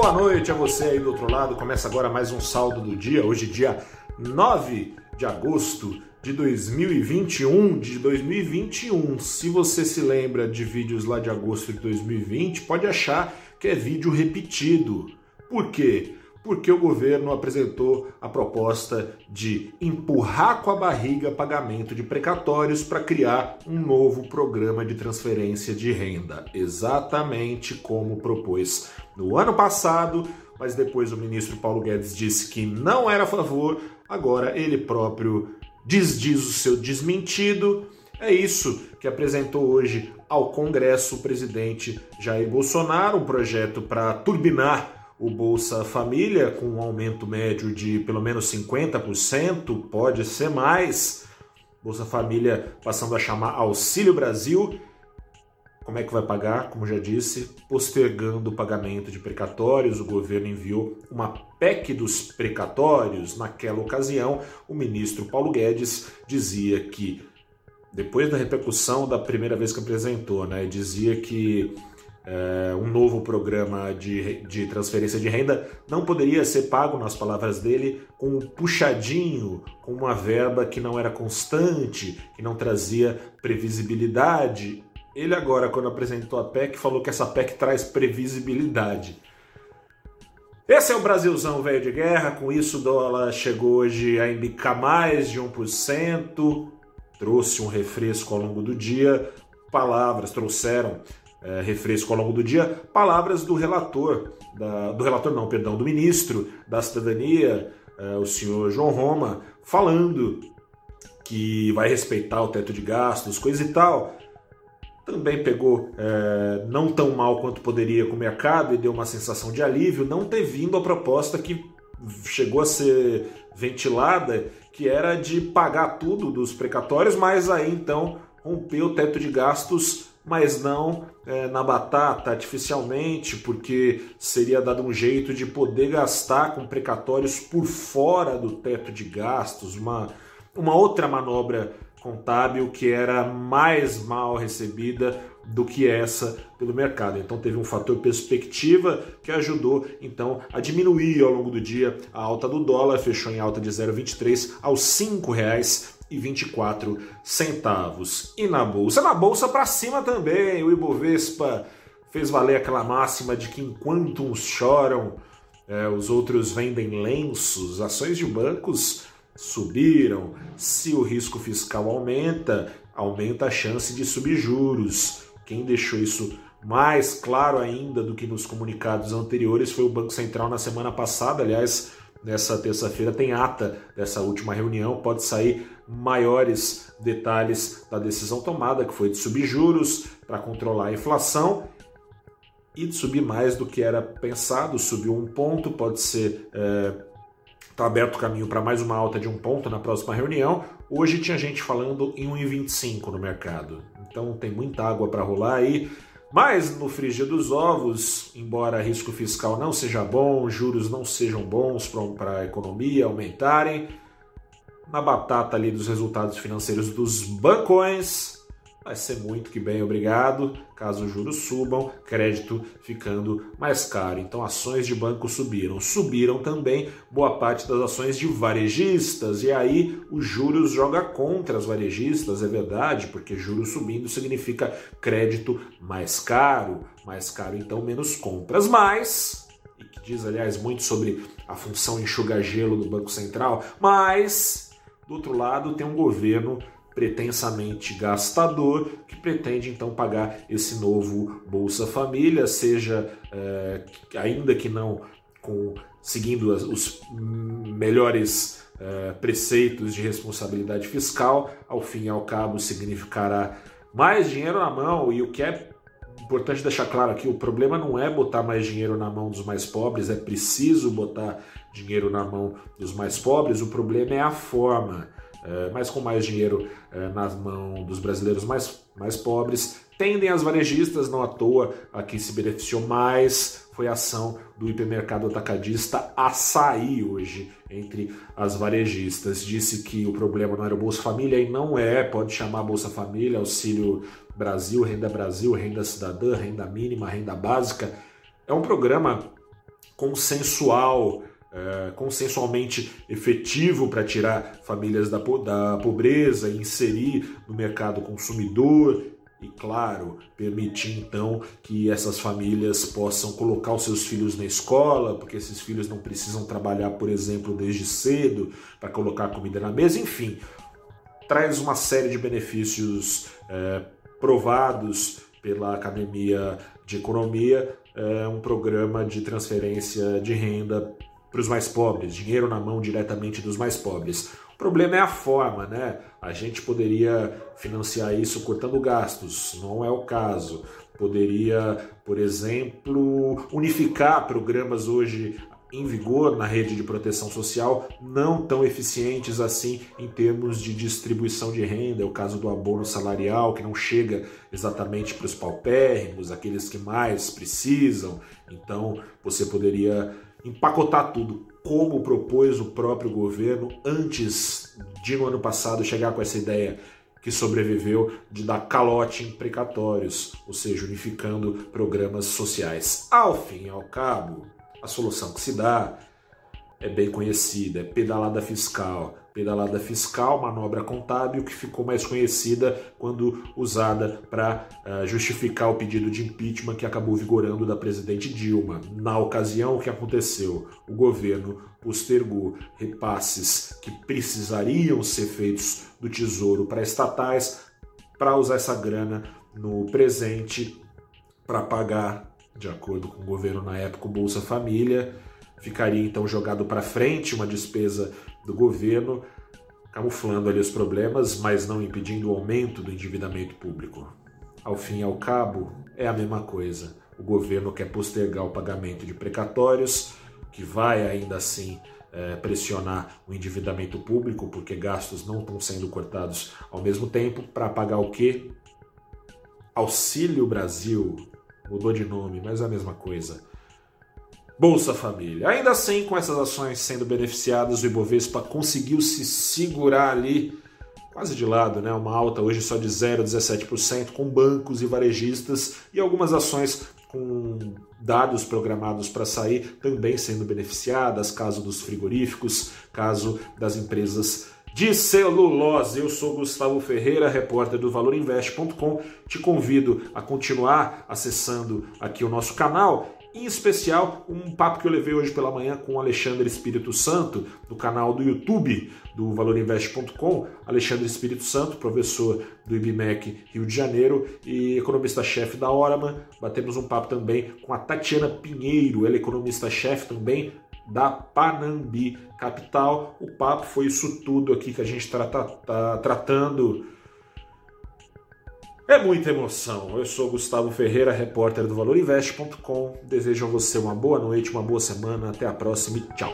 Boa noite a você aí do outro lado. Começa agora mais um saldo do dia. Hoje, dia 9 de agosto de 2021. De 2021. Se você se lembra de vídeos lá de agosto de 2020, pode achar que é vídeo repetido. Por quê? Porque o governo apresentou a proposta de empurrar com a barriga pagamento de precatórios para criar um novo programa de transferência de renda, exatamente como propôs no ano passado, mas depois o ministro Paulo Guedes disse que não era a favor, agora ele próprio desdiz o seu desmentido. É isso que apresentou hoje ao Congresso o presidente Jair Bolsonaro, um projeto para turbinar o Bolsa Família, com um aumento médio de pelo menos 50%, pode ser mais. Bolsa Família passando a chamar Auxílio Brasil. Como é que vai pagar? Como já disse, postergando o pagamento de precatórios. O governo enviou uma PEC dos precatórios. Naquela ocasião, o ministro Paulo Guedes dizia que, depois da repercussão da primeira vez que apresentou, né, dizia que é, um novo programa de, de transferência de renda não poderia ser pago, nas palavras dele, com um puxadinho, com uma verba que não era constante, que não trazia previsibilidade. Ele agora, quando apresentou a PEC, falou que essa PEC traz previsibilidade. Esse é o Brasilzão velho de guerra, com isso o dólar chegou hoje a embicar mais de 1%, trouxe um refresco ao longo do dia, palavras trouxeram é, refresco ao longo do dia, palavras do relator, da, do relator não, perdão, do ministro da Cidadania, é, o senhor João Roma, falando que vai respeitar o teto de gastos, coisa e tal. Também pegou é, não tão mal quanto poderia com o mercado e deu uma sensação de alívio não ter vindo a proposta que chegou a ser ventilada, que era de pagar tudo dos precatórios, mas aí então rompeu o teto de gastos mas não é, na batata artificialmente, porque seria dado um jeito de poder gastar com precatórios por fora do teto de gastos, uma, uma outra manobra contábil que era mais mal recebida do que essa pelo mercado. Então teve um fator perspectiva que ajudou então a diminuir ao longo do dia a alta do dólar, fechou em alta de 0,23 aos R$ 5,00 e 24 centavos. E na bolsa, na bolsa para cima também, o Ibovespa fez valer aquela máxima de que enquanto uns choram, é, os outros vendem lenços. Ações de bancos subiram. Se o risco fiscal aumenta, aumenta a chance de subir juros. Quem deixou isso mais claro ainda do que nos comunicados anteriores foi o Banco Central na semana passada. Aliás, nessa terça-feira tem ata dessa última reunião, pode sair maiores detalhes da decisão tomada, que foi de subir juros para controlar a inflação e de subir mais do que era pensado, subiu um ponto, pode ser está é, aberto o caminho para mais uma alta de um ponto na próxima reunião. Hoje tinha gente falando em 1,25 no mercado, então tem muita água para rolar aí. Mas no frigir dos ovos, embora risco fiscal não seja bom, juros não sejam bons para a economia aumentarem, na batata ali dos resultados financeiros dos bancões, vai ser muito que bem, obrigado. Caso os juros subam, crédito ficando mais caro. Então, ações de banco subiram. Subiram também boa parte das ações de varejistas. E aí, os juros joga contra as varejistas, é verdade, porque juros subindo significa crédito mais caro. Mais caro, então, menos compras. Mas, e que diz, aliás, muito sobre a função enxugar-gelo do Banco Central, mas, do outro lado, tem um governo pretensamente gastador, que pretende então pagar esse novo Bolsa Família, seja é, ainda que não com seguindo as, os melhores é, preceitos de responsabilidade fiscal, ao fim e ao cabo significará mais dinheiro na mão e o que é importante deixar claro aqui, o problema não é botar mais dinheiro na mão dos mais pobres, é preciso botar dinheiro na mão dos mais pobres, o problema é a forma mas com mais dinheiro é, nas mãos dos brasileiros mais, mais pobres. Tendem as varejistas, não à toa, a quem se beneficiou mais foi a ação do hipermercado atacadista Açaí hoje entre as varejistas. Disse que o problema não era o Bolsa Família e não é, pode chamar Bolsa Família, Auxílio Brasil, Renda Brasil, Renda Cidadã, Renda Mínima, Renda Básica. É um programa consensual, é, consensualmente efetivo para tirar famílias da, da pobreza, inserir no mercado consumidor e, claro, permitir então que essas famílias possam colocar os seus filhos na escola, porque esses filhos não precisam trabalhar, por exemplo, desde cedo para colocar comida na mesa, enfim, traz uma série de benefícios é, provados pela Academia de Economia, é, um programa de transferência de renda para os mais pobres, dinheiro na mão diretamente dos mais pobres. O problema é a forma, né? A gente poderia financiar isso cortando gastos, não é o caso. Poderia, por exemplo, unificar programas hoje em vigor na rede de proteção social, não tão eficientes assim em termos de distribuição de renda. É o caso do abono salarial, que não chega exatamente para os paupérrimos, aqueles que mais precisam. Então, você poderia empacotar tudo, como propôs o próprio governo antes de no ano passado chegar com essa ideia que sobreviveu de dar calote em precatórios, ou seja, unificando programas sociais. Ao fim e ao cabo, a solução que se dá é bem conhecida, é pedalada fiscal. Pedalada fiscal, manobra contábil, que ficou mais conhecida quando usada para uh, justificar o pedido de impeachment que acabou vigorando da presidente Dilma. Na ocasião, o que aconteceu? O governo postergou repasses que precisariam ser feitos do Tesouro para estatais para usar essa grana no presente para pagar, de acordo com o governo na época, o Bolsa Família Ficaria então jogado para frente uma despesa do governo, camuflando ali os problemas, mas não impedindo o aumento do endividamento público. Ao fim e ao cabo, é a mesma coisa. O governo quer postergar o pagamento de precatórios, que vai ainda assim é, pressionar o endividamento público, porque gastos não estão sendo cortados ao mesmo tempo, para pagar o quê? Auxílio Brasil. Mudou de nome, mas é a mesma coisa. Bolsa Família. Ainda assim, com essas ações sendo beneficiadas, o Ibovespa conseguiu se segurar ali quase de lado, né? Uma alta hoje só de 0,17%, com bancos e varejistas e algumas ações com dados programados para sair também sendo beneficiadas, caso dos frigoríficos, caso das empresas de celulose. Eu sou Gustavo Ferreira, repórter do valorinvest.com. Te convido a continuar acessando aqui o nosso canal em especial, um papo que eu levei hoje pela manhã com o Alexandre Espírito Santo, do canal do YouTube do valorinvest.com. Alexandre Espírito Santo, professor do IBMEC Rio de Janeiro e economista-chefe da Oraman. Batemos um papo também com a Tatiana Pinheiro, ela é economista-chefe também da Panambi Capital. O papo foi isso tudo aqui que a gente está tá, tratando é muita emoção. Eu sou Gustavo Ferreira, repórter do ValorInvest.com. Desejo a você uma boa noite, uma boa semana. Até a próxima e tchau.